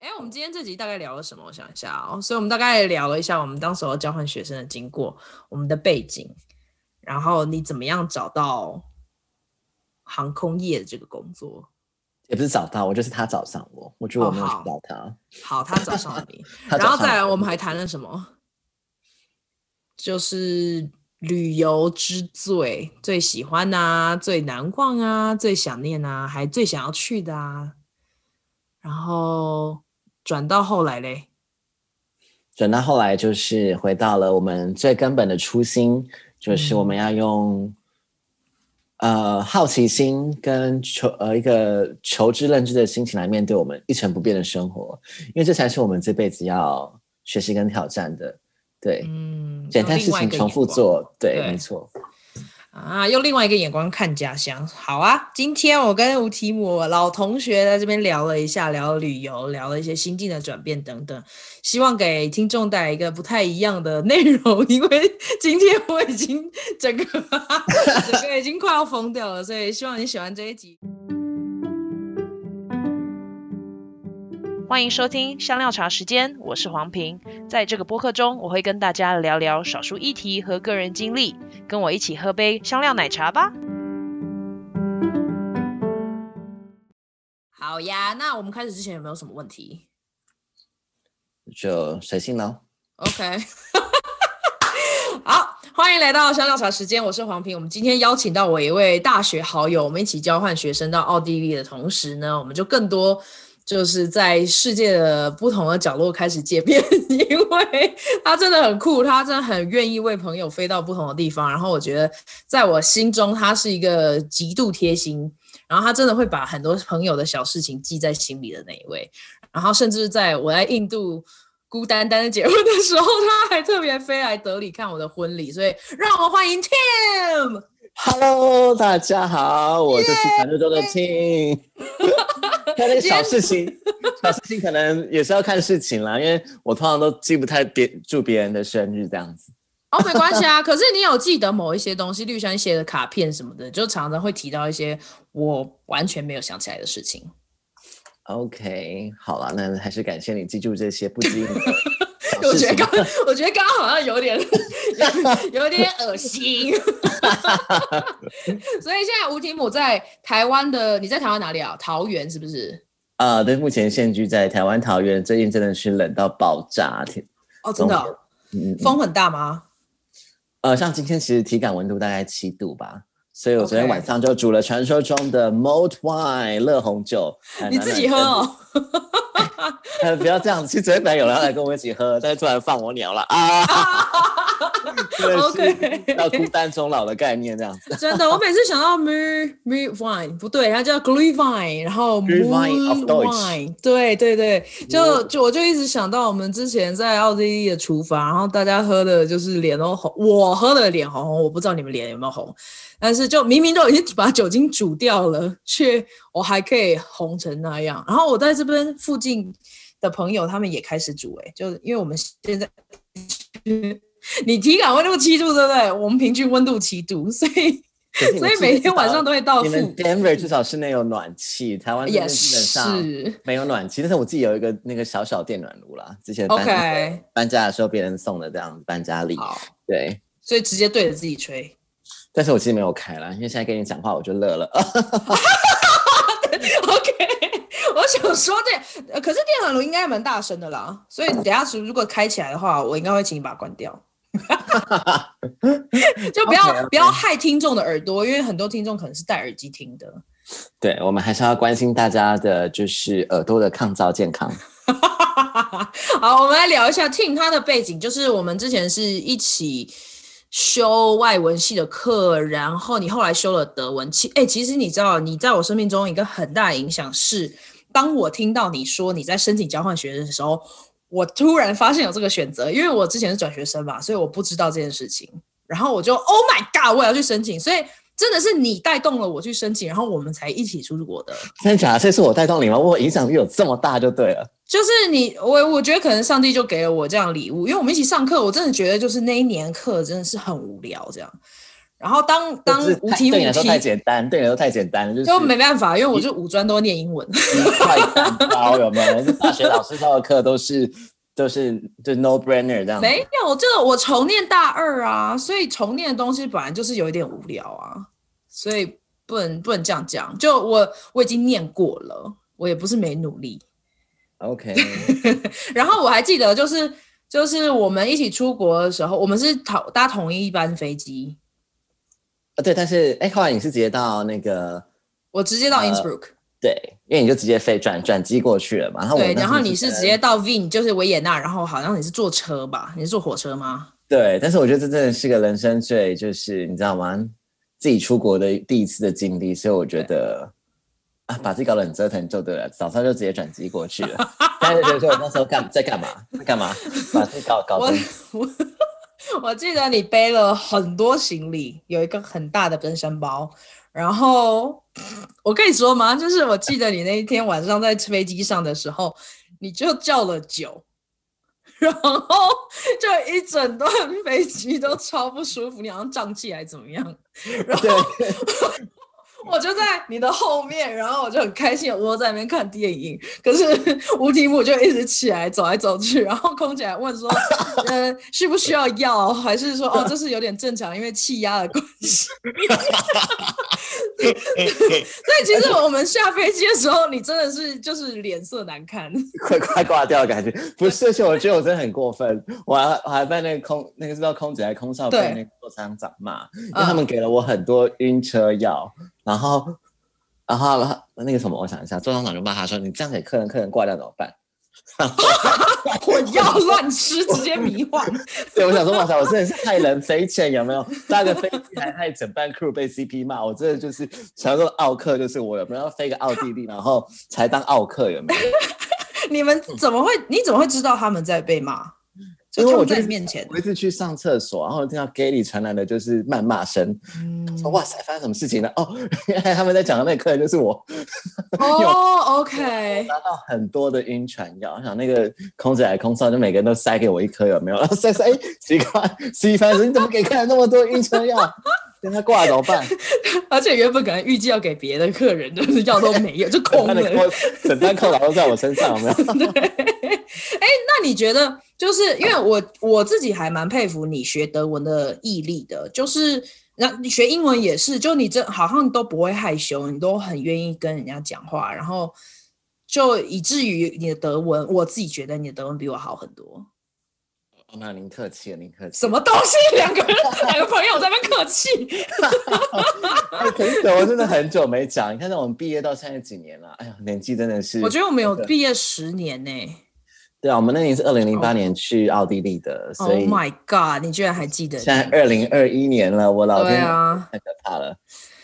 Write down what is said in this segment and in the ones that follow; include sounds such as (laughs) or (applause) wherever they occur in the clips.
哎，我们今天这集大概聊了什么？我想一下哦，所以我们大概聊了一下我们当时候交换学生的经过，我们的背景，然后你怎么样找到航空业的这个工作？也不是找到我，就是他找上我。我觉得我没有找到他。哦、好，好，他找上了你。(laughs) 然后再来，我们还谈了什么？就是旅游之最，最喜欢啊，最难忘啊，最想念啊，还最想要去的啊。然后。转到后来嘞，转到后来就是回到了我们最根本的初心，就是我们要用、嗯、呃好奇心跟求呃一个求知认知的心情来面对我们一成不变的生活，因为这才是我们这辈子要学习跟挑战的。对，嗯，简单事情重复做，对，对，没错。啊，用另外一个眼光看家乡，好啊！今天我跟吴提姆老同学在这边聊了一下，聊旅游，聊了一些心境的转变等等，希望给听众带来一个不太一样的内容。因为今天我已经整个 (laughs) 整个已经快要疯掉了，所以希望你喜欢这一集。欢迎收听香料茶时间，我是黄平。在这个播客中，我会跟大家聊聊少数议题和个人经历，跟我一起喝杯香料奶茶吧。好呀，那我们开始之前有没有什么问题？就随性喽。OK，(laughs) 好，欢迎来到香料茶时间，我是黄平。我们今天邀请到我一位大学好友，我们一起交换学生到奥地利的同时呢，我们就更多。就是在世界的不同的角落开始见面，(laughs) 因为他真的很酷，他真的很愿意为朋友飞到不同的地方。然后我觉得，在我心中，他是一个极度贴心，然后他真的会把很多朋友的小事情记在心里的那一位。然后甚至在我在印度孤单单的结婚的时候，他还特别飞来德里看我的婚礼。所以，让我们欢迎 Tim。Hello，大家好，我就是传说中的 Tim。(laughs) 小事情，(laughs) 小事情可能也是要看事情啦，因为我通常都记不太别住别人的生日这样子。哦，没关系啊，可是你有记得某一些东西，例如像写的卡片什么的，就常常会提到一些我完全没有想起来的事情。OK，好了，那还是感谢你记住这些不经意。(laughs) 我觉得刚，(laughs) 我觉得刚刚好像有点，有，有点恶心。(laughs) 所以现在吴提姆在台湾的，你在台湾哪里啊？桃园是不是？啊、呃，对，目前现居在台湾桃园。最近真的是冷到爆炸，天！哦，真的、哦，嗯，风很大吗？呃，像今天其实体感温度大概七度吧。所以我昨天晚上就煮了传说中的 Mulled Wine 热红酒，你自己喝哦。呃，不要这样子，其实昨天本来有人要来跟我一起喝，但是突然放我鸟了啊。(laughs) (laughs) OK，要孤单终老的概念这样子。(laughs) 真的，我每次想到 Mulled Wine 不对，它叫 Glühwein，然后 Mulled Wine，对对对，就就我就一直想到我们之前在奥地利的厨房，然后大家喝的就是脸都红，我喝的脸红红，我不知道你们脸有没有红，但是就明明都已经把酒精煮掉了，却我还可以红成那样。然后我在这边附近的朋友他们也开始煮，哎，就因为我们现在。你体感温度七度，对不对？我们平均温度七度，所以 (laughs) 所以每天晚上都会到。你们 Denver 至少室内有暖气，台湾也基本上没有暖气。但是我自己有一个那个小小电暖炉啦，之前搬、okay. 搬家的时候别人送的，这样搬家礼。对，所以直接对着自己吹。但是我其实没有开啦，因为现在跟你讲话我就乐了。(laughs) OK，(laughs) 我想说这，可是电暖炉应该蛮大声的啦，所以你等下如果开起来的话，我应该会请你把它关掉。(laughs) 就不要 okay, okay. 不要害听众的耳朵，因为很多听众可能是戴耳机听的。对，我们还是要关心大家的，就是耳朵的抗噪健康。(laughs) 好，我们来聊一下 Tim 他的背景，就是我们之前是一起修外文系的课，然后你后来修了德文。其哎，其实你知道，你在我生命中一个很大的影响是，当我听到你说你在申请交换学生的时候。我突然发现有这个选择，因为我之前是转学生嘛，所以我不知道这件事情。然后我就 Oh my God，我要去申请。所以真的是你带动了我去申请，然后我们才一起出国的。真的假的？这是我带动你吗？我影响力有这么大就对了。就是你，我我觉得可能上帝就给了我这样礼物，因为我们一起上课，我真的觉得就是那一年课真的是很无聊这样。然后当当无题目对你来说太简单，对你来说太简单，就是就没办法，因为我就五专都念英文，快单刀有没有？大学老师教的课都是都是就 no brainer 这样。没有，这个我重念大二啊，所以重念的东西本来就是有一点无聊啊，所以不能不能这样讲。就我我已经念过了，我也不是没努力。OK，(laughs) 然后我还记得就是就是我们一起出国的时候，我们是同搭同一班飞机。对，但是哎，后来你是直接到那个，我直接到 Innsbruck，呃、对，因为你就直接飞转转机过去了嘛。然后对，然后你是直接到 Wien，就是维也纳，然后好像你是坐车吧？你是坐火车吗？对，但是我觉得这真的是个人生最就是你知道吗？自己出国的第一次的经历，所以我觉得啊，把自己搞得很折腾就对了。早上就直接转机过去了，但是觉得说我那时候干在干嘛？在干嘛？把自己搞搞成。我 (laughs) 记得你背了很多行李，有一个很大的登山包。然后我跟你说嘛，就是我记得你那一天晚上在飞机上的时候，你就叫了酒，然后就一整段飞机都超不舒服，你好像胀气还怎么样？然后。(laughs) 我就在你的后面，然后我就很开心，窝在那边看电影。可是吴提姆就一直起来走来走去，然后空姐还问说：“呃，需不需要药？还是说哦，这是有点正常，因为气压的关系。(laughs) ”所以其实我们下飞机的时候，你真的是就是脸色难看，(laughs) 快快挂掉的感觉。不是，而且我觉得我真的很过分，我还我还被那个空那个知道空姐还空少被那个座舱长骂，因为他们给了我很多晕车药。然后，然后那个什么，我想一下，周厂长就骂他说：“你这样给客人，客人挂掉怎么办？” (laughs) 我要乱吃，直接迷幻。(laughs) 对，我想说，哇塞，我真的是害人匪浅，有没有？搭个飞机还害整班 crew 被 CP 骂，我真的就是想说奥克就是我，有没有要飞个奥地利，然后才当奥克，有没有？(laughs) 你们怎么会？你怎么会知道他们在被骂？因为我在你面前，我一次去上厕所，然后听到里传来的就是谩骂声，嗯、说哇塞，发生什么事情了？哦，原来他们在讲的那个客人就是我。哦，OK。拿到很多的晕船药，我想那个空姐来空少就每个人都塞给我一颗，有没有？然后塞塞，哎，奇怪，徐帆说你怎么给客人那么多晕船药？跟他挂怎么办？(laughs) 而且原本可能预计要给别的客人，就是药都没有，就空了。整单扣劳都在我身上，有没有？(laughs) 你觉得，就是因为我我自己还蛮佩服你学德文的毅力的，就是那你学英文也是，就你这好像都不会害羞，你都很愿意跟人家讲话，然后就以至于你的德文，我自己觉得你的德文比我好很多。那您客气了，您客气。什么东西？两个人，两个朋友在那边客气。(laughs) 哎，可是我真的很久没讲。你看，我们毕业到现在几年了？哎呀，年纪真的是……我觉得我们有毕业十年呢、欸。对啊，我们那年是二零零八年去奥地利的，所以。Oh my god！你居然还记得？现在二零二一年了，我老天啊，太可怕了。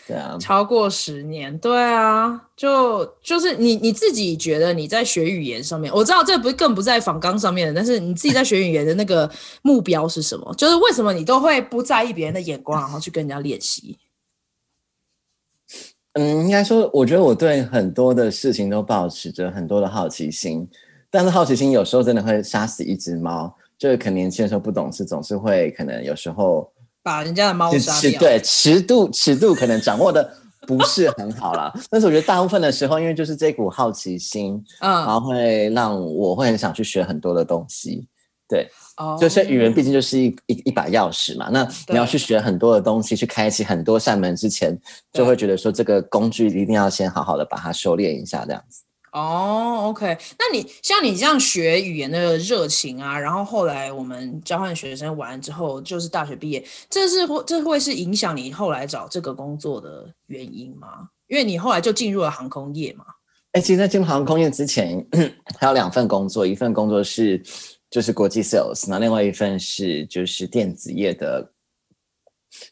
对啊，超过十年，对啊，就就是你你自己觉得你在学语言上面，我知道这不是更不在仿纲上面的，但是你自己在学语言的那个 (laughs) 目标是什么？就是为什么你都会不在意别人的眼光，然后去跟人家练习？(laughs) 嗯，应该说，我觉得我对很多的事情都保持着很多的好奇心，但是好奇心有时候真的会杀死一只猫，就是可能年轻的时候不懂事，总是会可能有时候。把人家的猫杀掉，对，尺度尺度可能掌握的不是很好啦。(laughs) 但是我觉得大部分的时候，因为就是这股好奇心，嗯，然后会让我会很想去学很多的东西，对，哦，就是语言毕竟就是一一一把钥匙嘛，那你要去学很多的东西，去开启很多扇门之前，就会觉得说这个工具一定要先好好的把它修炼一下，这样子。哦、，OK，那你像你这样学语言的热情啊，然后后来我们交换学生完之后，就是大学毕业，这是会这会是影响你后来找这个工作的原因吗？因为你后来就进入了航空业嘛。哎、其实，在进入航空业之前，(coughs) 还有两份工作，一份工作是就是国际 sales，那另外一份是就是电子业的，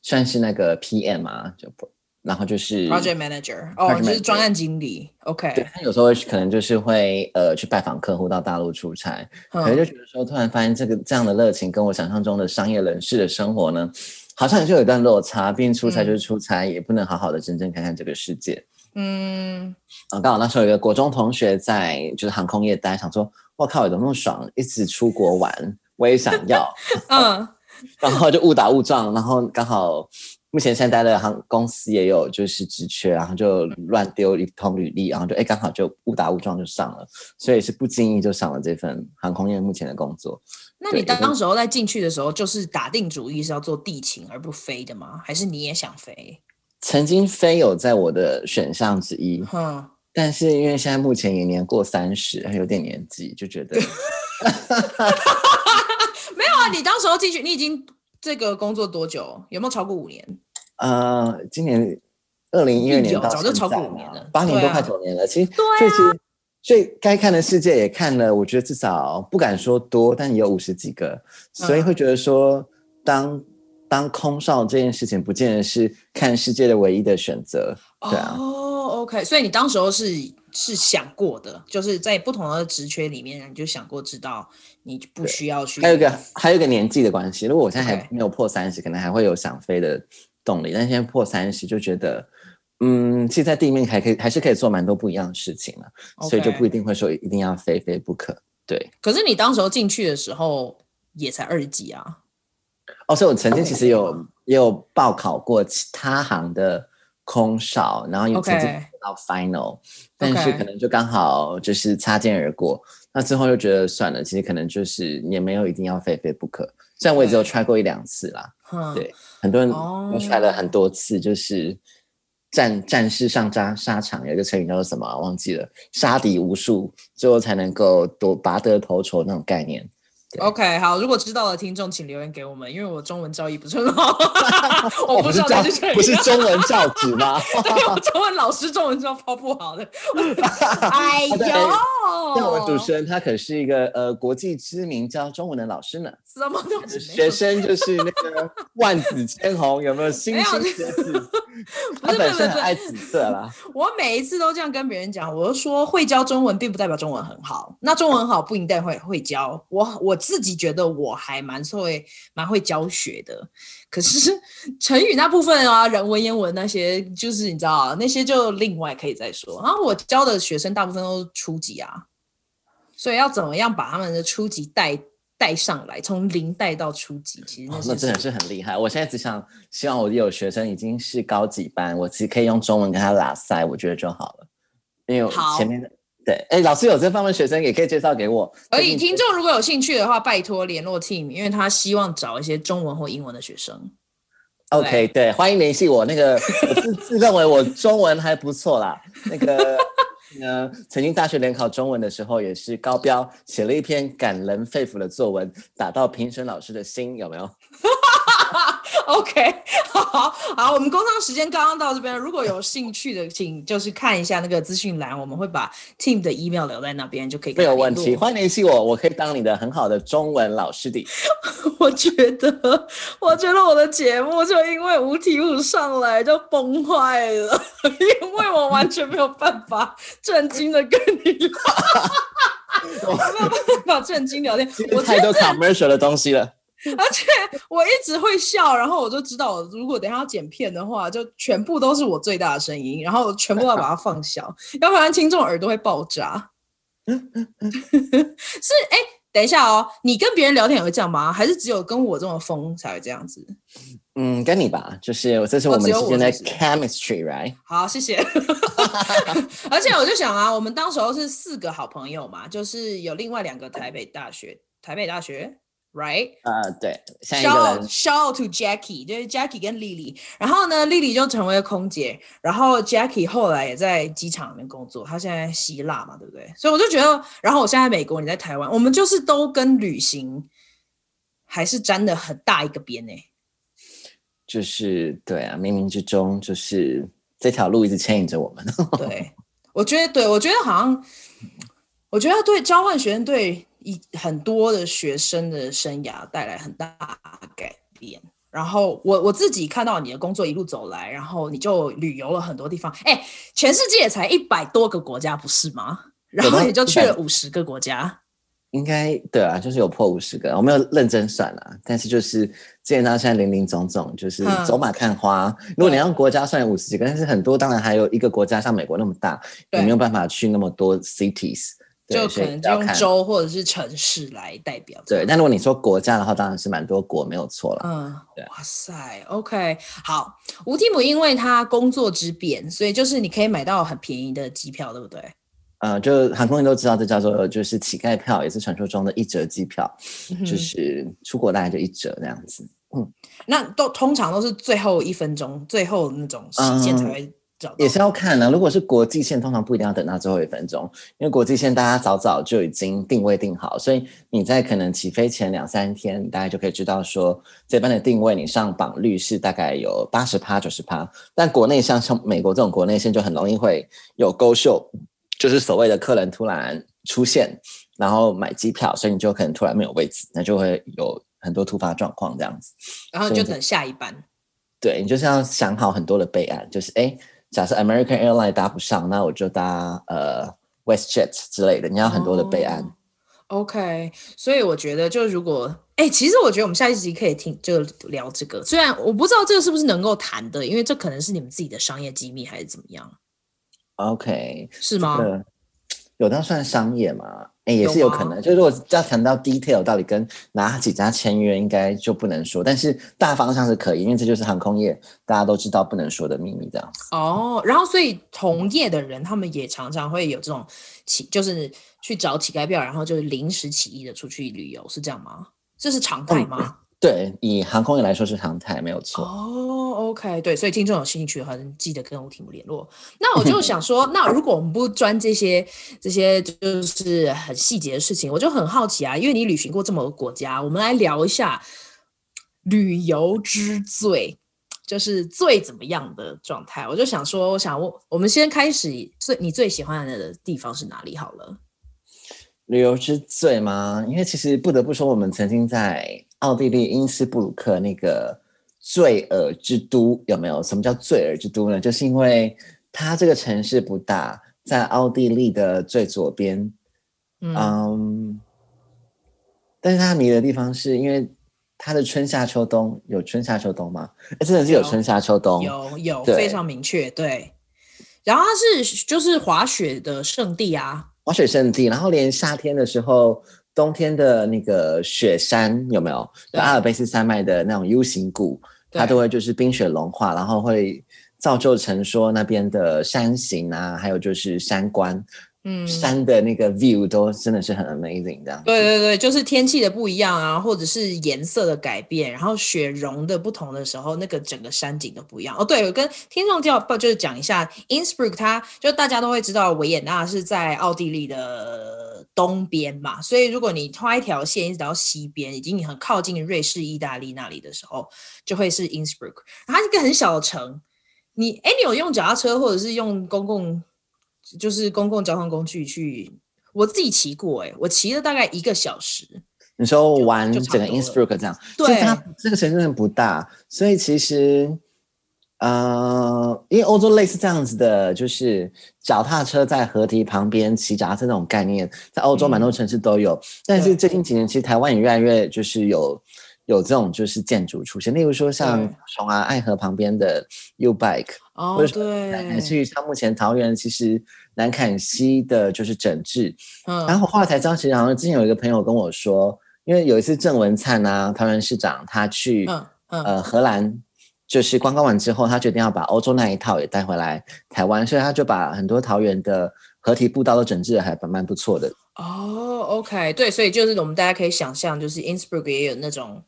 算是那个 PM 啊，就不。然后就是 project manager，哦，就是专案经理。OK，对，他有时候可能就是会呃去拜访客户到大陆出差，嗯、可能就觉得说突然发现这个这样的热情跟我想象中的商业人士的生活呢，好像也就有一段落差。毕竟出差就是出差，嗯、也不能好好的真正看看这个世界。嗯，啊，刚好那时候有一个国中同学在就是航空业待，想说我靠，有多么爽，一直出国玩，我也想要。(laughs) 嗯，(laughs) 然后就误打误撞，然后刚好。目前现在待的航公司也有就是职缺，然后就乱丢一通履历，然后就哎刚好就误打误撞就上了，所以是不经意就上了这份航空业目前的工作。那你当当时候在进去的时候，就是打定主意是要做地勤而不飞的吗？还是你也想飞？曾经飞有在我的选项之一，嗯，但是因为现在目前也年过三十，还有点年纪，就觉得 (laughs) (laughs) 没有啊。你当时候进去，你已经这个工作多久？有没有超过五年？呃，今年二零一二年到早就超过五年了，八年都快九年了。啊、其实，对、啊，其实最该看的世界也看了，我觉得至少不敢说多，但也有五十几个，所以会觉得说，当、嗯、当空少这件事情，不见得是看世界的唯一的选择。对啊。哦，OK，所以你当时候是是想过的，就是在不同的职缺里面，你就想过知道你不需要去。还有一个还有一个年纪的关系，如果我现在还没有破三十，可能还会有想飞的。动力，但现在破三十就觉得，嗯，其实在地面还可以，还是可以做蛮多不一样的事情了，Okay. 所以就不一定会说一定要非非不可。对，可是你当时候进去的时候也才二十几啊。哦，所以我曾经其实有、Okay. 也有报考过其他行的空少，然后有曾经到 final，Okay. 但是可能就刚好就是擦肩而过。那之后又觉得算了，其实可能就是也没有一定要非非不可。虽然我也只有 try 过一两次啦，对，很多人都 try 了很多次，就是战战士上扎沙场，有一个成语叫做什么？忘记了，杀敌无数，最后才能够夺拔得头筹那种概念。OK，好，如果知道的听众请留言给我们，因为我中文造诣不是很好，(laughs) 我不知道是不是中文教子吗？(laughs) 中文老师中文教抛不好的，(laughs) 哎呦，那我们主持人他可是一个呃国际知名教中文的老师呢，什么东西？学生就是那个万紫千红，有没有星星学子？(laughs) 他本身很爱紫色啦。(laughs) 我每一次都这样跟别人讲，我就说会教中文并不代表中文很好，那中文好不一定会会教我我。自己觉得我还蛮会蛮会教学的，可是 (laughs) 成语那部分啊，人文言文那些，就是你知道那些就另外可以再说。然后我教的学生大部分都是初级啊，所以要怎么样把他们的初级带带上来，从零带到初级，其实那，哦，那真的是很厉害。我现在只想希望我有学生已经是高级班，我其实可以用中文跟他拉塞，我觉得就好了，因为前面的。对，哎，老师有这方面学生也可以介绍给我。可以，听众如果有兴趣的话，拜托联络 team，因为他希望找一些中文或英文的学生。OK，对，欢迎联系我。那个我自自认为我中文还不错啦。那个呢，曾经大学联考中文的时候也是高标，写了一篇感人肺腑的作文，打到评审老师的心，有没有？(laughs) (laughs) OK，(laughs) 好好，我们工商时间刚刚到这边，如果有兴趣的，请就是看一下那个资讯栏，我们会把 Team 的 email 留在那边，就可以。没有问题，欢迎联系我，我可以当你的很好的中文老师的。(laughs) 我觉得，我觉得我的节目就因为无题目上来就崩坏了，因为我完全没有办法震惊的跟你聊，我没有办法正经聊天，我太多 commercial 的东西了。而且我一直会笑，然后我就知道，如果等下要剪片的话，就全部都是我最大的声音，然后全部要把它放小，要不然听众耳朵会爆炸。(laughs) 是哎，等一下哦，你跟别人聊天也会这样吗？还是只有跟我这么疯才会这样子？嗯，跟你吧，就是这是我们之间的 chemistry，right？(laughs) 好，谢谢。(laughs) 而且我就想啊，我们当时候是四个好朋友嘛，就是有另外两个台北大学，台北大学。Right？呃，对，shout shout out to Jackie，就是 Jackie 跟 Lily，然后呢，Lily 就成为了空姐，然后 Jackie 后来也在机场里面工作，他现在希腊嘛，对不对？所以我就觉得，然后我现在在美国，你在台湾，我们就是都跟旅行还是沾的很大一个边呢。就是对啊，冥冥之中就是这条路一直牵引着我们。对，我觉得，对，我觉得好像，我觉得对交换学生对。一很多的学生的生涯带来很大改变，然后我我自己看到你的工作一路走来，然后你就旅游了很多地方，哎，全世界才一百多个国家不是吗？然后你就去了五十个国家，应该对啊，就是有破五十个，我没有认真算啊，但是就是见到现在林林总总，就是走马看花。嗯、如果你让国家算五十几个，但是很多当然还有一个国家像美国那么大，也没有办法去那么多 cities。就可能就用州或者是城市来代表。对，但如果你说国家的话，当然是蛮多国没有错了。嗯，对，哇塞，OK，好，吴蒂姆因为他工作之便，所以就是你可以买到很便宜的机票，对不对？呃，就航空人都知道，这叫做就是乞丐票，也是传说中的一折机票，嗯、就是出国大概就一折那样子。嗯，那都通常都是最后一分钟，最后那种时间才会。也是要看呢，如果是国际线，通常不一定要等到最后一分钟，因为国际线大家早早就已经定位定好，所以你在可能起飞前两三天，大家就可以知道说这班的定位，你上榜率是大概有八十趴、九十趴。但国内像像美国这种国内线就很容易会有勾秀就是所谓的客人突然出现，然后买机票，所以你就可能突然没有位置，那就会有很多突发状况这样子，然后就等下一班。对，你就是要想好很多的备案，就是哎。假设 American Airline 搭不上，那我就搭呃 WestJet 之类的。你要很多的备案。Oh, OK，所以我觉得，就如果哎，其实我觉得我们下一集可以听就聊这个。虽然我不知道这个是不是能够谈的，因为这可能是你们自己的商业机密还是怎么样。OK，是吗？有当算商业吗？哎，也是有可能。就是如果要谈到 detail，到底跟哪几家签约，应该就不能说。但是大方向是可以，因为这就是航空业大家都知道不能说的秘密，这样子。哦，然后所以同业的人，他们也常常会有这种乞，就是去找乞丐票，然后就是临时起意的出去旅游，是这样吗？这是常态吗？嗯对，以航空业来说是常态，没有错。哦、oh，OK，对，所以听众有兴趣的话，记得跟吴提姆联络。那我就 (laughs) 想说，那如果我们不钻这些这些就是很细节的事情，我就很好奇啊，因为你旅行过这么多国家，我们来聊一下旅游之最，就是最怎么样的状态。我就想说，我想问，我们先开始最你最喜欢的地方是哪里好了？旅游之最吗？因为其实不得不说，我们曾经在。奥地利因斯布鲁克那个罪恶之都有没有？什么叫罪恶之都呢？就是因为它这个城市不大，在奥地利的最左边，嗯，um, 但是它迷的地方是因为它的春夏秋冬有春夏秋冬吗？真的是有春夏秋冬，有有非常明确对。然后它是就是滑雪的圣地啊，滑雪圣地，然后连夏天的时候。冬天的那个雪山有没有？就阿尔卑斯山脉的那种 U 型谷，它都会就是冰雪融化，然后会造就成说那边的山形啊，还有就是山关。嗯，山的那个 view 都真的是很 amazing，这样。对对对，就是天气的不一样啊，或者是颜色的改变，然后雪融的不同的时候，那个整个山景都不一样。哦，对，我跟听众叫不就是讲一下，Innsbruck 它就大家都会知道维也纳是在奥地利的东边嘛，所以如果你画一条线一直到西边，已经很靠近瑞士、意大利那里的时候，就会是 Innsbruck。它是一个很小的城，你哎，你有用脚踏车或者是用公共？就是公共交通工具去，我自己骑过哎、欸，我骑了大概一个小时。你说玩整个 Innsbruck 这样，对，它这个城市不大，所以其实，呃，因为欧洲类似这样子的，就是脚踏车在河堤旁边骑脚踏车那种概念，在欧洲蛮多城市都有。嗯、但是最近几年，其实台湾也越来越就是有有这种就是建筑出现，例如说像从啊爱河旁边的 U Bike。哦，对，乃至于像目前桃园其实南崁溪的就是整治，嗯，然后后来才知道，其实好像之前有一个朋友跟我说，因为有一次郑文灿啊，桃园市长他去，嗯嗯，呃荷兰就是观光完之后，他决定要把欧洲那一套也带回来台湾，所以他就把很多桃园的河堤步道都整治的还蛮不错的。哦，OK，对，所以就是我们大家可以想象，就是 Innsbruck 也有那种。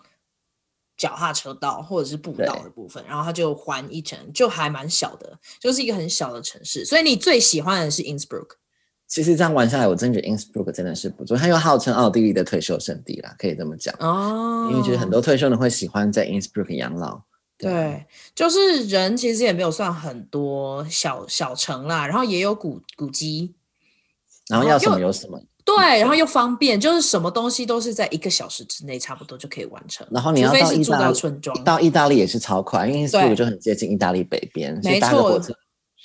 脚踏车道或者是步道的部分，然后它就环一层，就还蛮小的，就是一个很小的城市。所以你最喜欢的是 Innsbruck？其实这样玩下来，我真觉得 Innsbruck 真的是不错。它又号称奥地利的退休圣地啦，可以这么讲哦。因为其实很多退休人会喜欢在 Innsbruck 养老。对，对，就是人其实也没有算很多小小城啦，然后也有古古迹，然后要什么有什么。对，然后又方便，就是什么东西都是在一个小时之内，差不多就可以完成。然后你要到意大利，村庄到意大利也是超快，因为 Innsbruck 就很接近意大利北边，所以搭个火车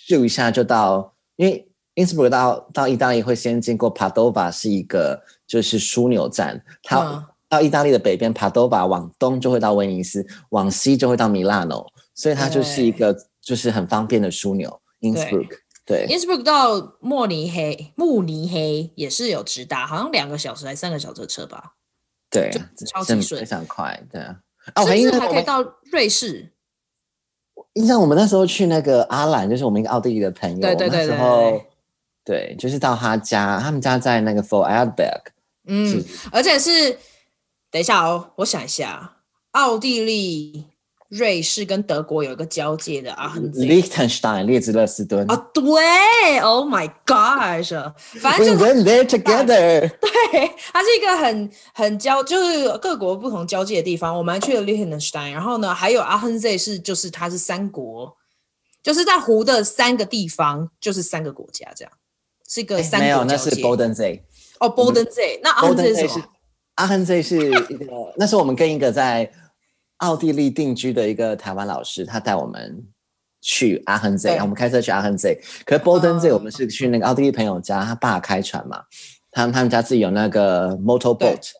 咻一下就到。因为 Innsbruck 到到意大利会先经过 Padova，是一个就是枢纽站。它、嗯、到意大利的北边 Padova 往东就会到威尼斯，往西就会到米拉诺，所以它就是一个就是很方便的枢纽。Innsbruck 对，Innsbruck 到慕尼黑，慕尼黑也是有直达，好像两个小时还三个小时的车吧？对，超级顺，非常快。对啊，甚至还可以到瑞士。印象我们那时候去那个阿兰，就是我们一个奥地利的朋友，对对对，对，那时候对，就是到他家，他们家在那个 Vorarlberg，嗯，而且是，等一下哦，我想一下，奥地利。瑞士跟德国有一个交界的啊，很 Liechtenstein 列支勒斯敦啊，对，Oh my gosh，反正就是 We went there together，(laughs) 对，它是一个很很交，就是各国不同交界的地方。我们还去了 Liechtenstein，然后呢，还有 Achensee 是就是它是三国，就是在湖的三个地方，就是三个国家这样，是一个三国。没有，那是 Bodensee 哦，Bodensee，那 Achensee 是 Achensee 是一个，那是我们跟一个在。奥地利定居的一个台湾老师，他带我们去阿亨 Z，我们开车去阿亨 Z。可是 Bodensee 我们是去那个奥地利朋友家，他爸开船嘛，他们他们家自己有那个 motor boat，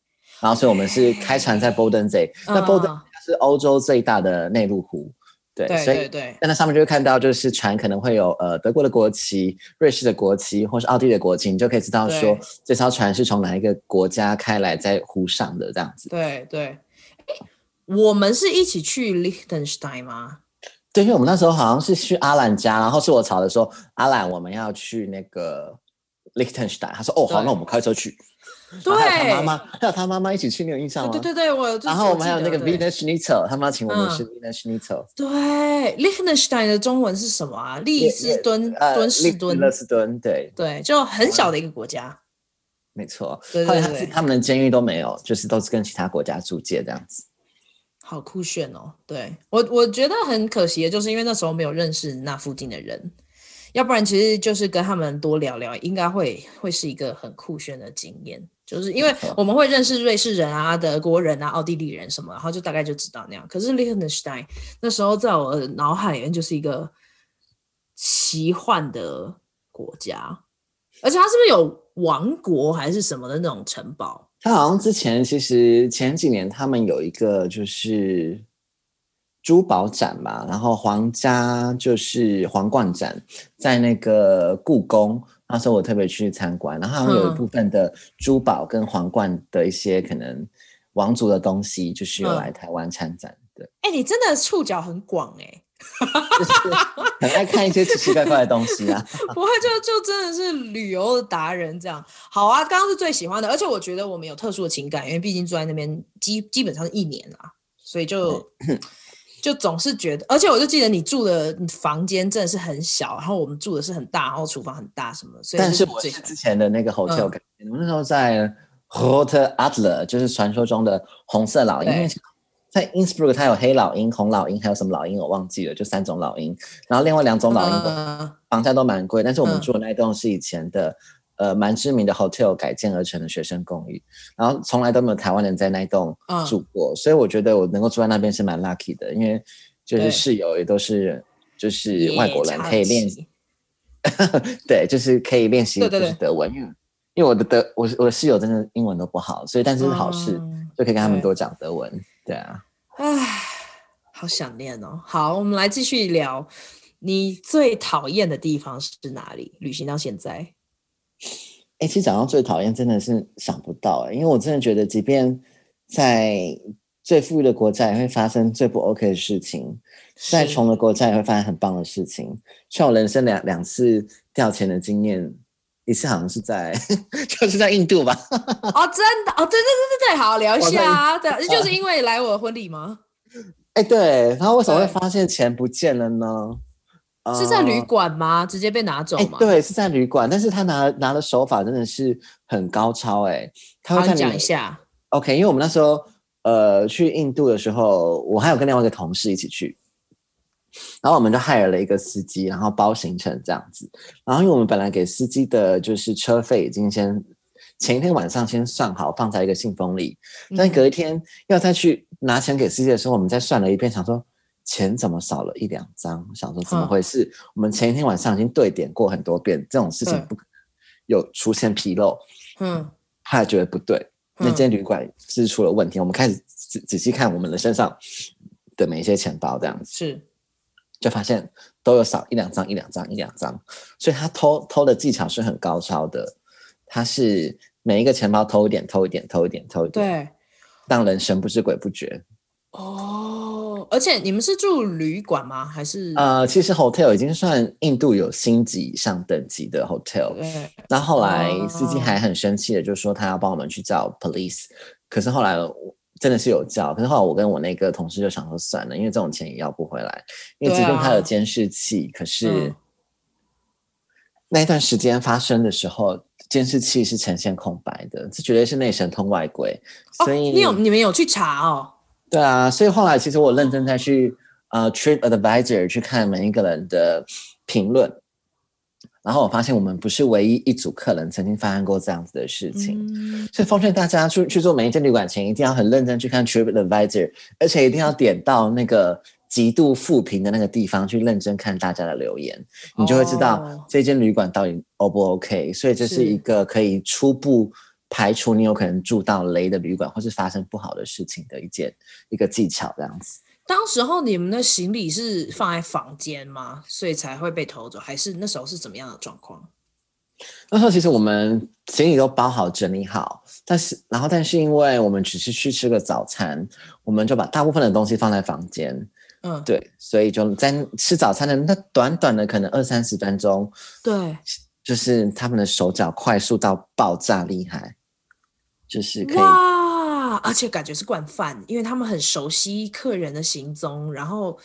然后所以我们是开船在 Bodensee。那 Bodensee 是欧洲最大的内陆湖，对，对所以在那上面就会看到，就是船可能会有呃德国的国旗、瑞士的国旗，或是奥地利的国旗，你就可以知道说这艘船是从哪一个国家开来在湖上的这样子。对对。我们是一起去 Liechtenstein 吗？对，因为我们那时候好像是去阿兰家，然后是我吵的时候，阿兰我们要去那个 Liechtenstein，他说哦好，那我们开车去。对，还有他妈妈，还有他妈妈一起去，你有印象吗？对对对，我有。然后我们还有那个 Wiener Schnitzel，他妈请我们吃 Wiener Schnitzel。对，Liechtenstein 的中文是什么啊？利斯敦，敦士敦，利斯敦，对对，就很小的一个国家。没错，后来他他们的监狱都没有，就是都是跟其他国家租借这样子。好酷炫哦！对，我我觉得很可惜的，就是因为那时候没有认识那附近的人，要不然其实就是跟他们多聊聊，应该会会是一个很酷炫的经验。就是因为我们会认识瑞士人啊、德国人啊、奥地利人什么，然后就大概就知道那样。可是 Liechtenstein 那时候在我的脑海里面就是一个奇幻的国家，而且它是不是有王国还是什么的那种城堡？他好像之前其实前几年他们有一个就是珠宝展嘛，然后皇家就是皇冠展在那个故宫，那时候我特别去参观，然后好像有一部分的珠宝跟皇冠的一些可能王族的东西，就是有来台湾参展的。哎、嗯欸，你真的触角很广哎、欸。就 (laughs) 是很爱看一些奇奇怪怪的东西啊！(laughs) 不会，就就真的是旅游达人这样。好啊，刚刚是最喜欢的，而且我觉得我们有特殊的情感，因为毕竟住在那边基基本上是一年啊，所以就 (laughs) 就总是觉得，而且我就记得你住的房间真的是很小，然后我们住的是很大，然后厨房很大什么。所以是但是我是之前的那个 hotel，我、嗯、们那时候在 Rote Adler，就是传说中的红色老鹰。在 Innsbruck，它有黑老鹰、红老鹰，还有什么老鹰我忘记了，就三种老鹰。然后另外两种老鹰的房价都蛮贵，但是我们住的那一栋是以前的，呃，蛮知名的 hotel 改建而成的学生公寓。然后从来都没有台湾人在那一栋住过，所以我觉得我能够住在那边是蛮 lucky 的，因为就是室友也都是就是外国人，可以练习。(laughs) 对，就是可以练习就是德文，因为因为我的德我我的室友真的英文都不好，所以但是是好事，就可以跟他们多讲德文。对啊，唉，好想念哦。好，我们来继续聊，你最讨厌的地方是哪里？旅行到现在，哎，其实讲到最讨厌，真的是想不到哎，因为我真的觉得，即便在最富裕的国家，也会发生最不 OK 的事情；在穷的国家，也会发生很棒的事情。像我人生两两次掉钱的经验。一次好像是在，(laughs) 就是在印度吧？哦，真的哦，对对对对对，好聊一下啊！对，就是因为来我的婚礼吗？哎，对，然后为什么会发现钱不见了呢？是在旅馆吗？直接被拿走吗？对，是在旅馆，但是他拿拿的手法真的是很高超哎。他会讲一下，OK，因为我们那时候呃去印度的时候，我还有跟另外一个同事一起去。然后我们就 hire 了一个司机，然后包行程这样子。然后因为我们本来给司机的就是车费已经先前一天晚上先算好，放在一个信封里。但隔一天要再去拿钱给司机的时候，我们再算了一遍，想说钱怎么少了一两张？想说怎么回事？我们前一天晚上已经对点过很多遍，这种事情不有出现纰漏。嗯，他也觉得不对，那间旅馆是出了问题。我们开始仔仔细看我们的身上的每一些钱包，这样子是。就发现都有少一两张、一两张、一两张，所以他偷偷的技巧是很高超的。他是每一个钱包偷一点、偷一点、偷一点、偷一点，对，让人神不知鬼不觉。哦，而且你们是住旅馆吗？还是？呃，其实 hotel 已经算印度有星级以上等级的 hotel。对。那后来司机还很生气的，就说他要帮我们去叫 police，可是后来。真的是有叫，可是后来我跟我那个同事就想说算了，因为这种钱也要不回来，因为即便他有监视器，啊、可是、嗯、那一段时间发生的时候，监视器是呈现空白的，这绝对是内神通外鬼。所以、哦、你有你们有去查哦？对啊，所以后来其实我认真再去呃 Trip Advisor 去看每一个人的评论。然后我发现我们不是唯一一组客人曾经发生过这样子的事情，嗯、所以奉劝大家去去做每一间旅馆前一定要很认真去看 TripAdvisor，而且一定要点到那个极度负评的那个地方去认真看大家的留言，你就会知道这间旅馆到底 O 不 OK。所以这是一个可以初步排除你有可能住到雷的旅馆或是发生不好的事情的一件一个技巧，这样子。当时候你们的行李是放在房间吗？所以才会被偷走，还是那时候是怎么样的状况？那时候其实我们行李都包好整理好，但是然后但是因为我们只是去吃个早餐，我们就把大部分的东西放在房间。嗯，对，所以就在吃早餐的那短短的可能二三十分钟，对，就是他们的手脚快速到爆炸厉害，就是可以。而且感觉是惯犯，因为他们很熟悉客人的行踪，然后，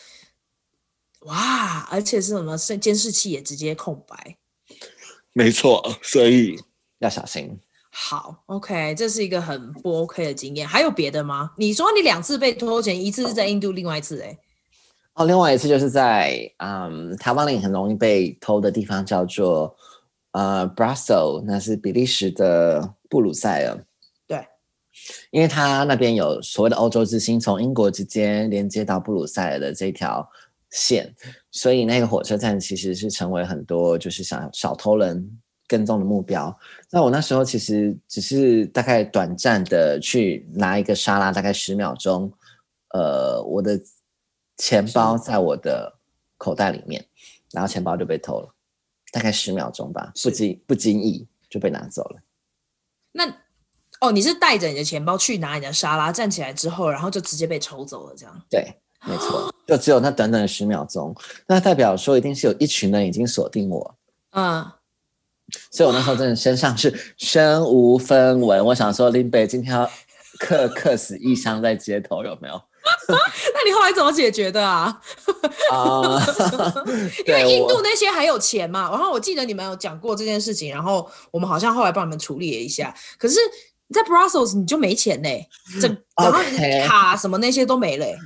哇，而且是什么？监视器也直接空白。没错，所以要小心。好，OK，这是一个很不 OK 的经验。还有别的吗？你说你两次被偷钱，一次是在印度，另外一次哎？哦，另外一次就是在嗯，台湾里很容易被偷的地方叫做呃，Brussels，那是比利时的布鲁塞尔。因为它那边有所谓的欧洲之星，从英国之间连接到布鲁塞尔的这条线，所以那个火车站其实是成为很多就是小小偷人跟踪的目标。那我那时候其实只是大概短暂的去拿一个沙拉，大概十秒钟，呃，我的钱包在我的口袋里面，然后钱包就被偷了，大概十秒钟吧，不经不经意就被拿走了。那。哦，你是带着你的钱包去拿你的沙拉，站起来之后，然后就直接被抽走了，这样？对，没错，就只有那短短的十秒钟，那代表说一定是有一群人已经锁定我，嗯，所以我那时候真的身上是身无分文，我想说林北今天要客客死异乡在街头有没有？(laughs) 那你后来怎么解决的啊？啊，(laughs) 因为印度那些还有钱嘛，然后我记得你们有讲过这件事情，然后我们好像后来帮你们处理了一下，可是。在 Brussels 你就没钱嘞，这然后卡什么那些都没嘞。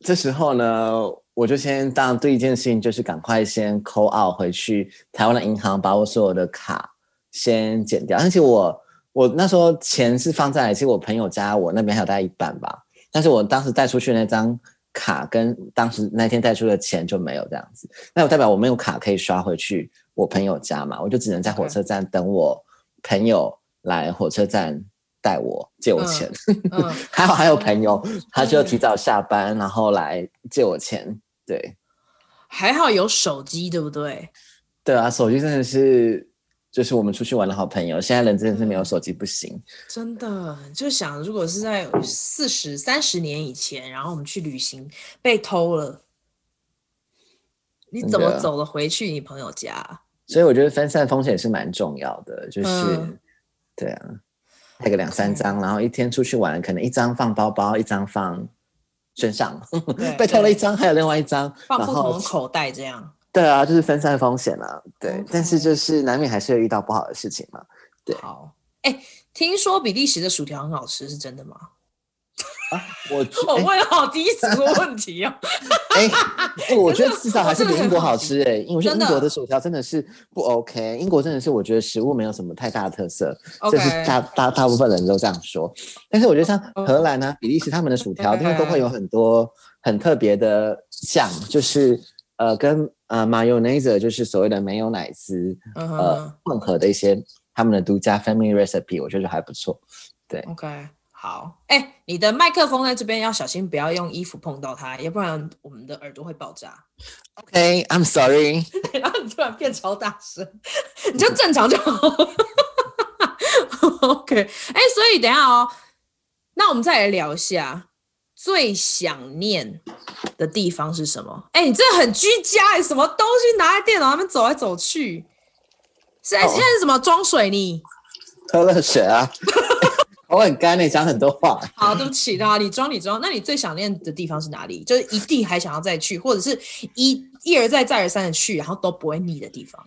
这时候呢，我就先当然第一件事情就是赶快先 call out 回去台湾的银行，把我所有的卡先剪掉。而且我我那时候钱是放在其实我朋友家，我那边还有大概一半吧。但是我当时带出去那张卡跟当时那天带出的钱就没有这样子，那我代表我没有卡可以刷回去我朋友家嘛，我就只能在火车站等我朋友来火车站。带我借我钱，嗯嗯、(laughs) 还好还有朋友，他就提早下班，然后来借我钱。对，还好有手机，对不对？对啊，手机真的是就是我们出去玩的好朋友。现在人真的是没有手机不行。真的，就想如果是在四十三十年以前，然后我们去旅行被偷了，你怎么走了回去你朋友家？所以我觉得分散风险是蛮重要的，就是、嗯、对啊。带个两三张，然后一天出去玩，可能一张放包包，一张放身上，(laughs) 被偷了一张，还有另外一张放不同口袋，这样。(laughs) 对啊，就是分散风险啊。对，Okay. 但是就是难免还是会遇到不好的事情嘛。对，好，哎，听说比利时的薯条很好吃，是真的吗？啊、我 (laughs) 我问了好低俗的问题哦。(laughs) 哎、欸，我觉得至少还是比英国好吃哎、欸，因为我觉得英国的薯条真的是不 OK。英国真的是我觉得食物没有什么太大的特色，这、是大大大部分人都这样说。但是我觉得像荷兰啊、比利时他们的薯条，因为都会有很多很特别的酱，就是呃跟呃 mayonnaise 就是所谓的没有奶丝呃混合的一些他们的独家 family recipe，我觉得还不错。对，OK。好，哎、欸，你的麦克风在这边，要小心不要用衣服碰到它，要不然我们的耳朵会爆炸。OK，I'm、okay, sorry。(laughs) 然后你突然变超大声，你就正常就好。(laughs) OK，哎、欸，所以等一下哦，那我们再来聊一下最想念的地方是什么？哎、欸，你这很居家、欸，什么东西拿在电脑上面走来走去？现在、oh. 现在是什么装水呢？喝热水啊。我很干，你讲很多话。好，对不起啦，你装你装。那你最想念的地方是哪里？就是一定还想要再去，或者是一一而再再而三的去，然后都不会腻的地方。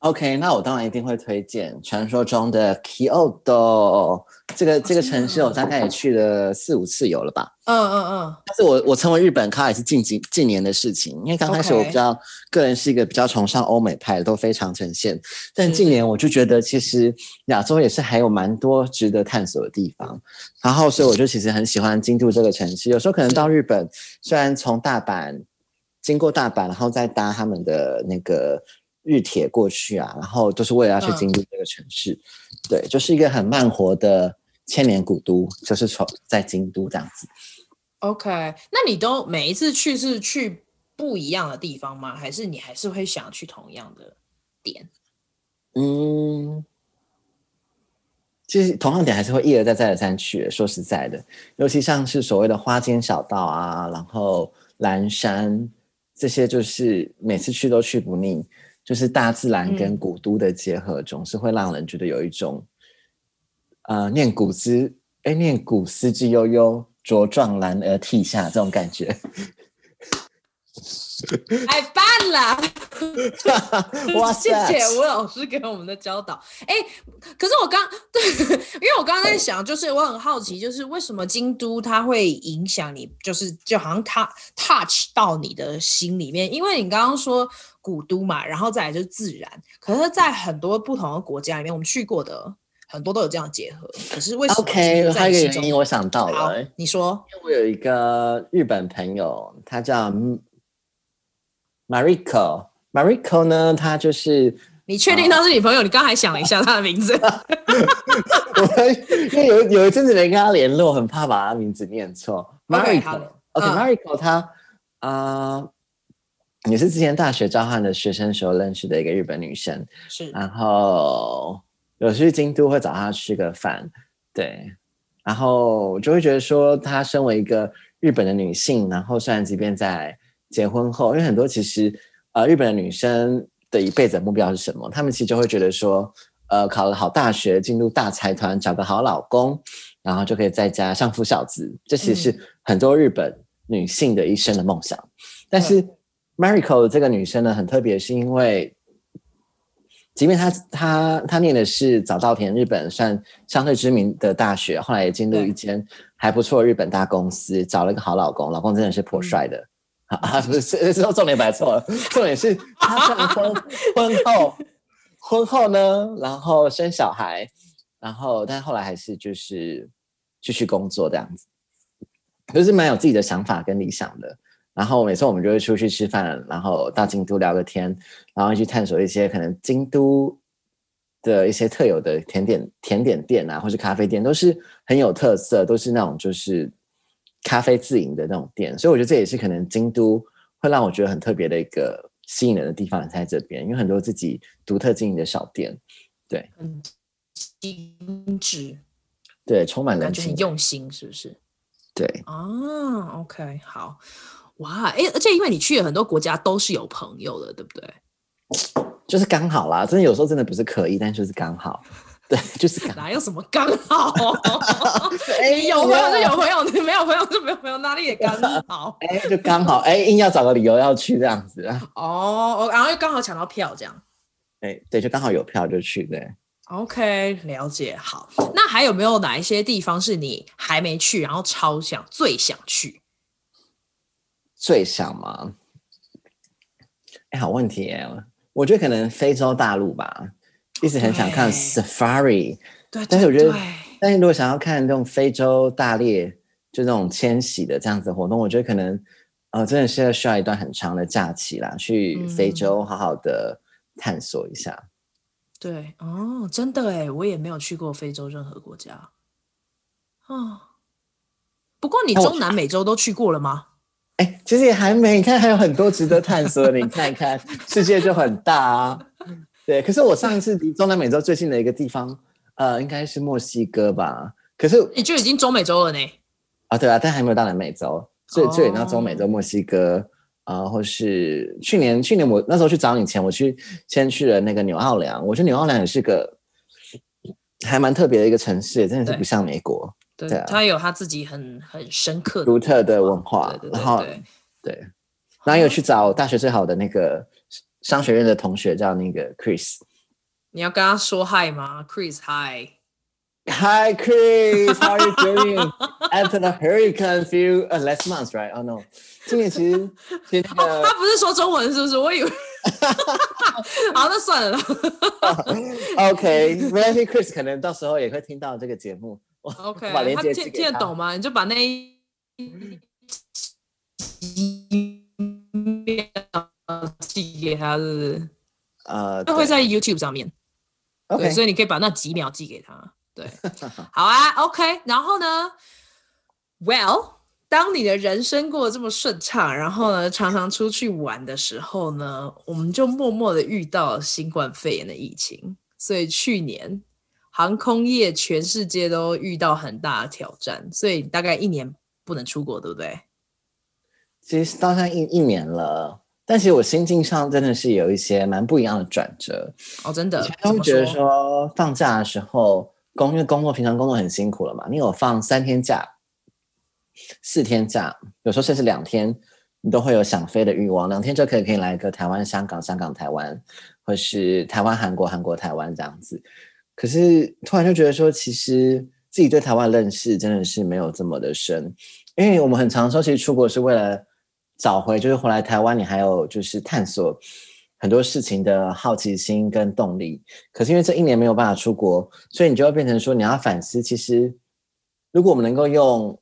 OK，那我当然一定会推荐传说中的 Kyoto 这个这个城市，我大概也去了四五次有了吧。嗯嗯嗯。但是我我成为日本咖也是近几近年的事情，因为刚开始我比较.个人是一个比较崇尚欧美派的，都非常呈现。但近年我就觉得，其实亚洲也是还有蛮多值得探索的地方。然后，所以我就其实很喜欢京都这个城市。有时候可能到日本，虽然从大阪经过大阪，然后再搭他们的那个。日铁过去啊，然后都是为了要去京都这个城市，嗯，对，就是一个很慢活的千年古都，就是从在京都这样子。OK，那你都每一次去是去不一样的地方吗？还是你还是会想去同样的点？嗯，其实同样点还是会一而再再而三去。说实在的，尤其像是所谓的花间小道啊，然后岚山这些，就是每次去都去不腻。就是大自然跟古都的结合，总是会让人觉得有一种，嗯、呃，念古之哎，念古思之悠悠，茁壮然而涕下这种感觉。(laughs) 太棒了！(laughs) 哇 (laughs) 谢谢吴老师给我们的教导。哎，可是我刚对，因为我刚刚在想，就是我很好奇，就是为什么京都它会影响你，就是就好像它 touch 到你的心里面，因为你刚刚说。古都嘛，然后再来就是自然。可是，在很多不同的国家里面，我们去过的很多都有这样结合。可是为什么？OK，还有一个原因我想到了。你说，因为我有一个日本朋友，他叫 Mariko。Mariko 呢，他就是你确定他是你朋友？哦、你刚还想了一下他的名字。(laughs) 我因为有有一阵子没跟他联络，很怕把他名字念错。Mariko，OK，Mariko，他啊。也是之前大学交换的学生时候认识的一个日本女生，是，然后有去京都会找她吃个饭，对，然后我就会觉得说，她身为一个日本的女性，然后虽然即便在结婚后，因为很多其实呃日本的女生的一辈子的目标是什么？她们其实就会觉得说，呃，考了好大学，进入大财团，找个好老公，然后就可以在家相夫教子，这其实是很多日本女性的一生的梦想，嗯、但是。Mariko 这个女生呢，很特别，是因为，即便她她她念的是早稻田，日本算相对知名的大学，后来也进入一间还不错的日本大公司，找了一个好老公，老公真的是颇帅的，嗯、啊，不是，是重点摆错了，重点是她婚婚后婚后呢，然后生小孩，然后但后来还是就是继续工作这样子，就是蛮有自己的想法跟理想的。然后每次我们就会出去吃饭，然后到京都聊个天，然后去探索一些可能京都的一些特有的甜点甜点店啊，或是咖啡店，都是很有特色，都是那种就是咖啡自营的那种店。所以我觉得这也是可能京都会让我觉得很特别的一个吸引人的地方在这边，因为很多自己独特经营的小店，对，很精致，对，充满了感觉很用心，是不是？对啊，OK，好。哇，哎，而且因为你去了很多国家，都是有朋友的，对不对？就是刚好啦，真的有时候真的不是刻意，但就是刚好，对，(laughs) 就是。哪有什么刚好？(laughs) 哎，有朋友就有朋友，你没有朋友就没有朋友，哪里也刚好。(laughs) 哎，就刚好，哎，硬要找个理由要去这样子。哦，然后又刚好抢到票，这样。哎，对，就刚好有票就去，对。OK，了解。好，那还有没有哪一些地方是你还没去，然后超想、最想去？最想吗？哎，好问题哎！我觉得可能非洲大陆吧，一直很想看 Safari。对，但是我觉得，但是如果想要看这种非洲大猎，就这种迁徙的这样子的活动，我觉得可能呃，真的是要需要一段很长的假期啦，去非洲好好的探索一下。嗯、对哦，真的哎，我也没有去过非洲任何国家。哦，不过你中南美洲都去过了吗？哎，其实也还没，你看还有很多值得探索的。你看一看，世界就很大啊。对，可是我上一次离中南美洲最近的一个地方，呃，应该是墨西哥吧？可是你就已经中美洲了呢？啊，对啊，但还没有到南美洲，所以就远到中美洲，墨西哥啊、呃，或是去年去年我那时候去找你前，我去先去了那个纽奥良，我觉得纽奥良也是个还蛮特别的一个城市，真的是不像美国。对，对啊，它有它自己很很深刻的独特的文化，对对对对，然后对，然后又去找大学最好的那个商学院的同学，叫那个 Chris。你要跟他说 Hi 吗？Chris，Hi，Hi Chris，How are you doing after the hurricane few uh, last month, right? Oh no，今年其实其实、那个哦、他不是说中文是不是？我以为，好，那算了。OK，没关系，Chris 可能到时候也会听到这个节目。OK，把他听听得懂吗？你就把那一寄给他，是不是？呃，他会在 YouTube 上面。OK，对，所以你可以把那几秒寄给他。对，(laughs) 好啊，OK。然后呢，Well，当你的人生过得这么顺畅，然后呢，常常出去玩的时候呢，我们就默默的遇到新冠肺炎的疫情。所以去年。航空业全世界都遇到很大的挑战，所以大概一年不能出国，对不对？其实到现在一一年了，但其实我心境上真的是有一些蛮不一样的转折。哦，真的？他会觉得说放假的时候，工因为工作平常工作很辛苦了嘛，你有放三天假、四天假，有时候甚至两天，你都会有想飞的欲望。两天就可以可以来一个台湾、香港、香港、台湾，或是台湾、韩国、韩国、台湾这样子。可是突然就觉得说，其实自己对台湾的认识真的是没有这么的深，因为我们很常说，其实出国是为了找回，就是回来台湾，你还有就是探索很多事情的好奇心跟动力。可是因为这一年没有办法出国，所以你就会变成说，你要反思，其实如果我们能够用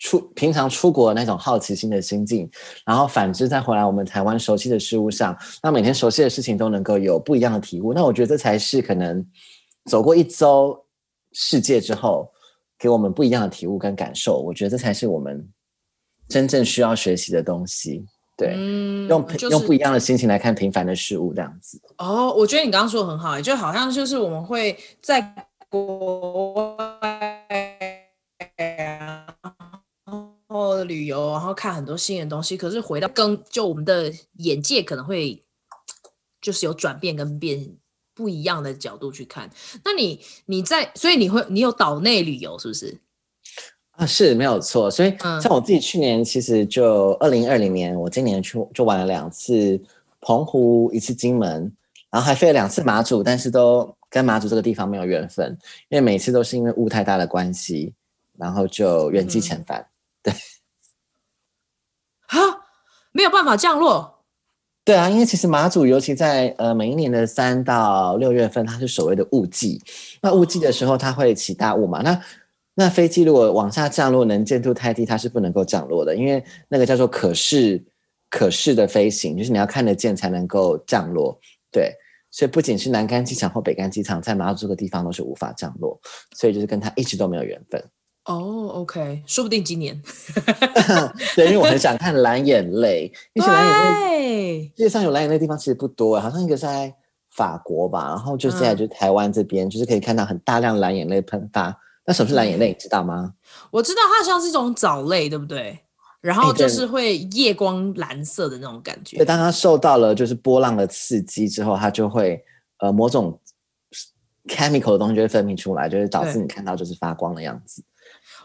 出平常出国那种好奇心的心境，然后反之再回来我们台湾熟悉的事物上，那每天熟悉的事情都能够有不一样的体悟，那我觉得这才是可能。走过一周世界之后，给我们不一样的体悟跟感受，我觉得这才是我们真正需要学习的东西。对，嗯、用、就是、用不一样的心情来看平凡的事物，这样子。哦，我觉得你刚刚说的很好，就好像就是我们会在国外然后旅游，然后看很多新的东西，可是回到更就我们的眼界可能会就是有转变跟变。不一样的角度去看，那你你在，所以你会你有岛内旅游是不是？啊，是没有错。所以像我自己去年其实就二零二零年，我今年去就玩了两次澎湖，一次金门，然后还飞了两次马祖，但是都跟马祖这个地方没有缘分，因为每次都是因为雾太大的关系，然后就原机遣返。嗯、对，(laughs) 啊，没有办法降落。对啊，因为其实马祖，尤其在呃每一年的三到六月份，它是所谓的雾季。那雾季的时候，它会起大雾嘛？那那飞机如果往下降落，能见度太低，它是不能够降落的，因为那个叫做可视可视的飞行，就是你要看得见才能够降落。对，所以不仅是南干机场或北干机场，在马祖这个地方都是无法降落，所以就是跟它一直都没有缘分。哦、oh，OK，说不定今年。(laughs) (laughs) 对，因为我很想看蓝眼泪，因为蓝眼泪，世界上有蓝眼泪的地方其实不多，好像一个在法国吧，然后就现在就台湾这边，嗯，就是可以看到很大量蓝眼泪喷发。那什么是蓝眼泪，你知道吗？我知道它像是一种藻类，对不对？然后就是会夜光蓝色的那种感觉。对，当它受到了就是波浪的刺激之后，它就会呃某种 chemical 的东西就会分泌出来，就是导致你看到就是发光的样子。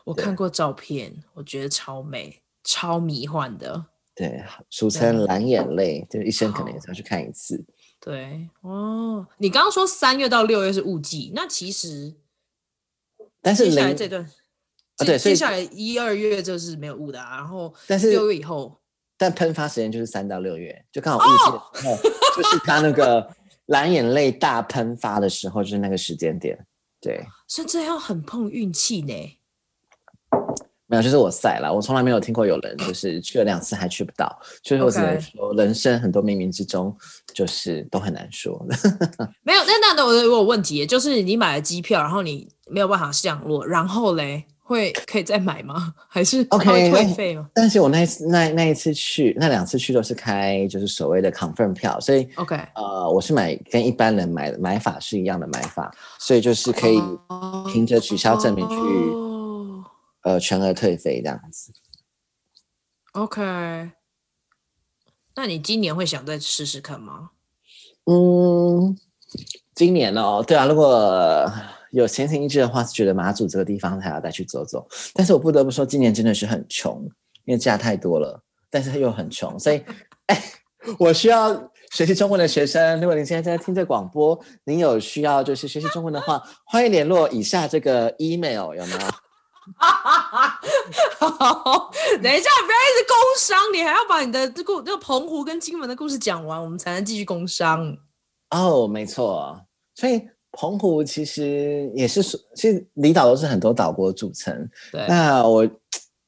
我看过照片，我觉得超美、超迷幻的。对，俗称蓝眼泪，就是一生可能也是要去看一次。对哦，你刚刚说三月到六月是雾季，那其实，但是接下来这段啊，对，接下来一二月就是没有雾的啊。然后，但是六月以后，但喷发时间就是三到六月，就刚好雾季的时候，哦、就是它那个 (laughs) 蓝眼泪大喷发的时候，就是那个时间点。对，所以这要很碰运气呢。没有，就是我赛了。我从来没有听过有人就是去了两次还去不到，所以我只能说人生很多冥冥之中就是都很难说。(laughs) 没有，那那那我有问题，就是你买了机票，然后你没有办法降落，然后嘞，会可以再买吗？(laughs) 还是 OK 退费吗？Okay, 但是我那一次那那一次去，那两次去都是开就是所谓的 confirm 票，所以 OK，呃，我是买跟一般人买买法是一样的买法，所以就是可以凭着取消证明去、oh. 呃全额退费这样子。OK，那你今年会想再试试看吗？嗯，今年哦，对啊，如果。有闲情逸致的话，是觉得马祖这个地方还要再去走走。但是我不得不说，今年真的是很穷，因为假太多了，但是又很穷，所以，哎，我需要学习中文的学生，如果您现在在听这广播，您有需要就是学习中文的话，欢迎联络以下这个 email，有没有？好，(laughs) 等一下，不要一直工商，你还要把你的这故那个澎湖跟金门的故事讲完，我们才能继续工商。哦，没错，所以。澎湖其实也是，其实离岛都是很多岛国组成。对，那我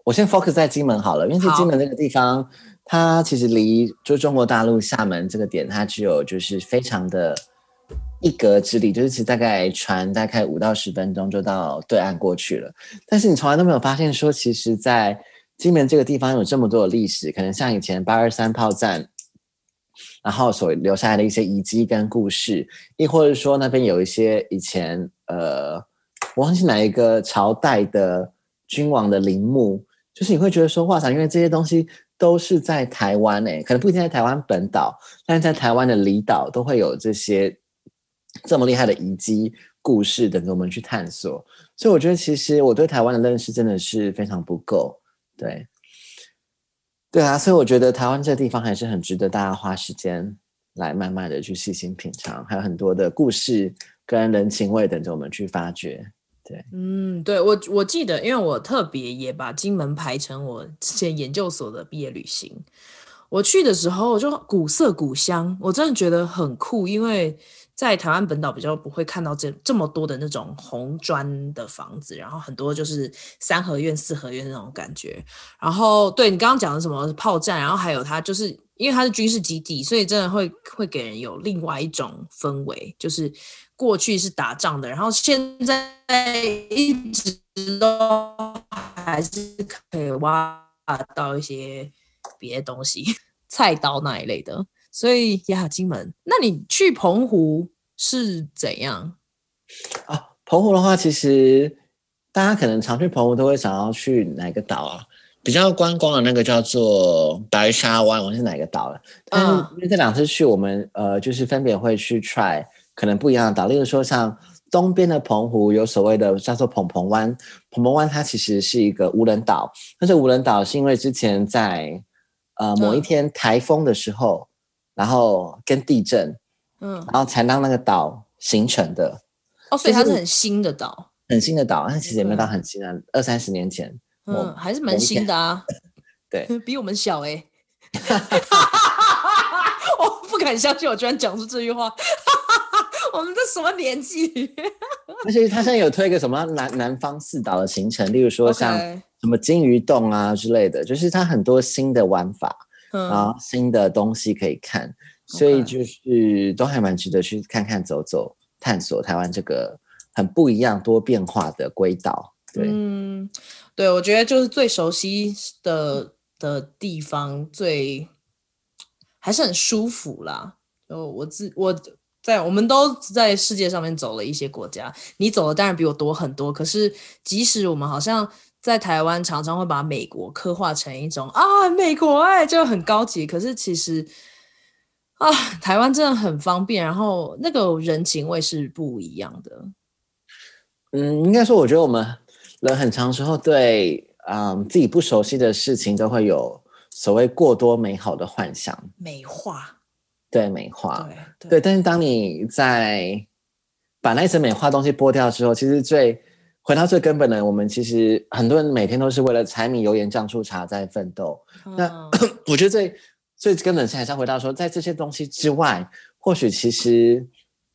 我先 focus 在金门好了，因为金门这个地方，它其实离就中国大陆厦门这个点，它只有就是非常的一格之力，就是其实大概船大概五到十分钟就到对岸过去了。但是你从来都没有发现说，其实，在金门这个地方有这么多的历史，可能像以前八二三炮战。然后所留下来的一些遗迹跟故事，亦或者说那边有一些以前呃，我忘记哪一个朝代的君王的陵墓，就是你会觉得说哇塞，因为这些东西都是在台湾诶，可能不一定在台湾本岛，但是在台湾的离岛都会有这些这么厉害的遗迹故事等着我们去探索。所以我觉得其实我对台湾的认识真的是非常不够，对。对啊，所以我觉得台湾这地方还是很值得大家花时间来慢慢的去细心品尝，还有很多的故事跟人情味等着我们去发掘。对，嗯，对，我我记得，因为我特别也把金门排成我之前研究所的毕业旅行。我去的时候就古色古香，我真的觉得很酷，因为。在台湾本岛比较不会看到这这么多的那种红砖的房子，然后很多就是三合院、四合院那种感觉。然后对你刚刚讲的什么炮战，然后还有它就是因为它是军事基地，所以真的会会给人有另外一种氛围，就是过去是打仗的，然后现在一直都还是可以挖到一些别的东西，(laughs) 菜刀那一类的。所以呀，金门，那你去澎湖是怎样？啊，澎湖的话，其实大家可能常去澎湖都会想要去哪个岛啊？比较观光的那个叫做白沙湾，我是哪个岛了？嗯，因为这两次去，我们呃，就是分别会去 try 可能不一样的岛，例如说像东边的澎湖有所谓的叫做澎澎湾，澎澎湾它其实是一个无人岛，但是无人岛是因为之前在呃某一天台风的时候。然后跟地震，嗯，然后才让那个岛形成的。哦，所以它是很新的岛，很新的岛。但其实也没有到很新啊，二三十年前，嗯，还是蛮新的啊。(laughs) 对，(laughs) 比我们小哎。(laughs) 我不敢相信，我居然讲出这句话。我们这什么年纪？而且他现在有推一个什么南南方四岛的行程，例如说像什么金鱼洞啊之类的，就是它很多新的玩法。然后新的东西可以看，所以就是都还蛮值得去看看、走走、探索台湾这个很不一样、多变化的归岛。对，嗯，对，我觉得就是最熟悉的的地方，最还是很舒服啦。就我自我在我们都在世界上面走了一些国家，你走的当然比我多很多，可是即使我们好像。在台湾常常会把美国刻画成一种啊，美国哎、欸、就很高级，可是其实啊，台湾真的很方便，然后那个人情味是不一样的。嗯，应该说，我觉得我们人很长时候对嗯自己不熟悉的事情都会有所谓过多美好的幻想，美化，对美化，对。但是当你在把那一层美化东西剥掉之后，其实最回到最根本的，我们其实很多人每天都是为了柴米油盐酱醋茶在奋斗。嗯、那 (coughs) 我觉得最最根本是还是要回到说，在这些东西之外，或许其实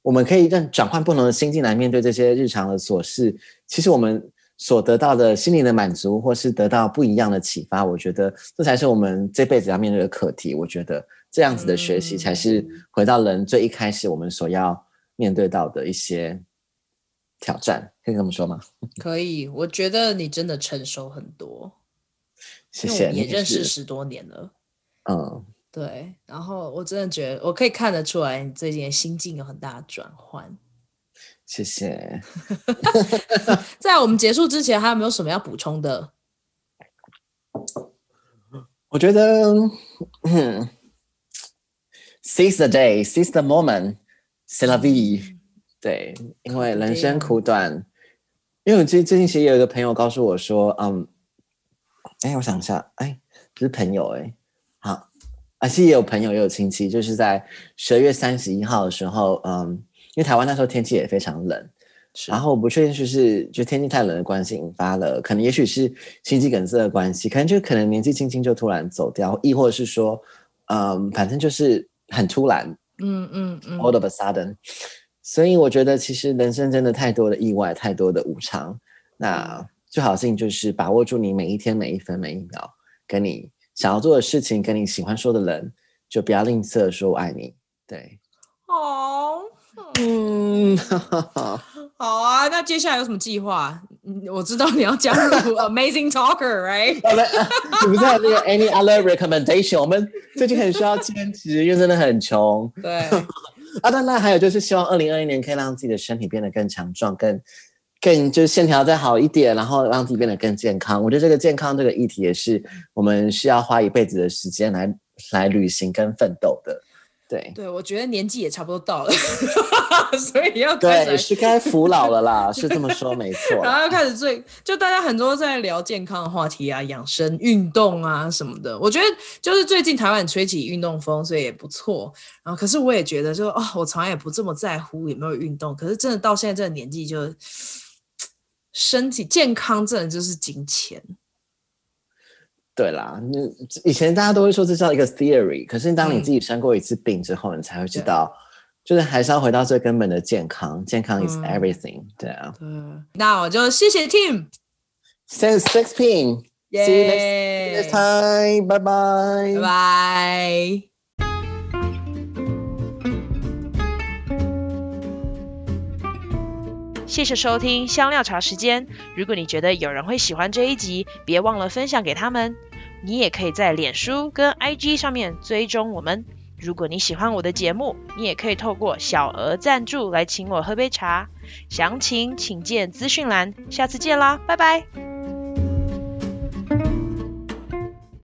我们可以让转换不同的心境来面对这些日常的琐事。其实我们所得到的心灵的满足，或是得到不一样的启发，我觉得这才是我们这辈子要面对的课题。我觉得这样子的学习才是回到人最一开始我们所要面对到的一些挑战。可以这么说吗？(laughs) 可以，我觉得你真的成熟很多。谢谢，也认识十多年了。嗯，对。然后我真的觉得，我可以看得出来，你最近的心境有很大的转换。谢谢。(laughs) (laughs) 在我们结束之前，还有没有什么要补充的？我觉得，嗯，seize the day, seize the moment, c'est la vie。对，因为人生苦短。因为我最最近其实有一个朋友告诉我说，嗯，哎，我想一下，哎，不是朋友，哎，好，而且也有朋友也有亲戚，就是在十二月三十一号的时候，嗯。因为台湾那时候天气也非常冷，然后我不确定是不是就天气太冷的关系引发了，可能也许是心肌梗塞的关系，可能就可能年纪轻轻就突然走掉，亦或者是说，嗯，反正就是很突然，嗯嗯嗯，all of a sudden，所以我觉得其实人生真的太多的意外，太多的无常，那最好的事情就是把握住你每一天每一分每一秒，跟你想要做的事情，跟你喜欢说的人，就不要吝啬说我爱你，对，哦。嗯，(laughs) 好啊，那接下来有什么计划？我知道你要加入 (laughs) Amazing Talker，right？(laughs) 你不知道这个 Any other recommendation？我们最近很需要兼职，因为真的很穷。对啊，当然还有就是希望二零二一年可以让自己的身体变得更强壮，更更就是线条再好一点，然后让自己变得更健康。我觉得这个健康这个议题也是我们需要花一辈子的时间来来旅行跟奋斗的。对，对，我觉得年纪也差不多到了，所以要开始对，是该服老了啦，是这么说没错。(laughs) 然后要开始最，就大家很多在聊健康的话题啊，养生、运动啊什么的。我觉得就是最近台湾吹起运动风，所以也不错。然后可是我也觉得就，就哦，我从来也不这么在乎有没有运动，可是真的到现在这个年纪，就身体健康真的就是金钱。对啦，那以前大家都会说这叫一个 theory，可是当你自己生过一次病之后，嗯、你才会知道，就是还是要回到最根本的健康，健康 is everything，嗯。对啊，对，那我就谢谢 Tim，Since six p.m. See you next time，拜拜，拜拜。谢谢收听香料茶时间。如果你觉得有人会喜欢这一集，别忘了分享给他们。你也可以在脸书跟 IG 上面追踪我们。如果你喜欢我的节目，你也可以透过小额赞助来请我喝杯茶。详情请见资讯栏。下次见啦，拜拜。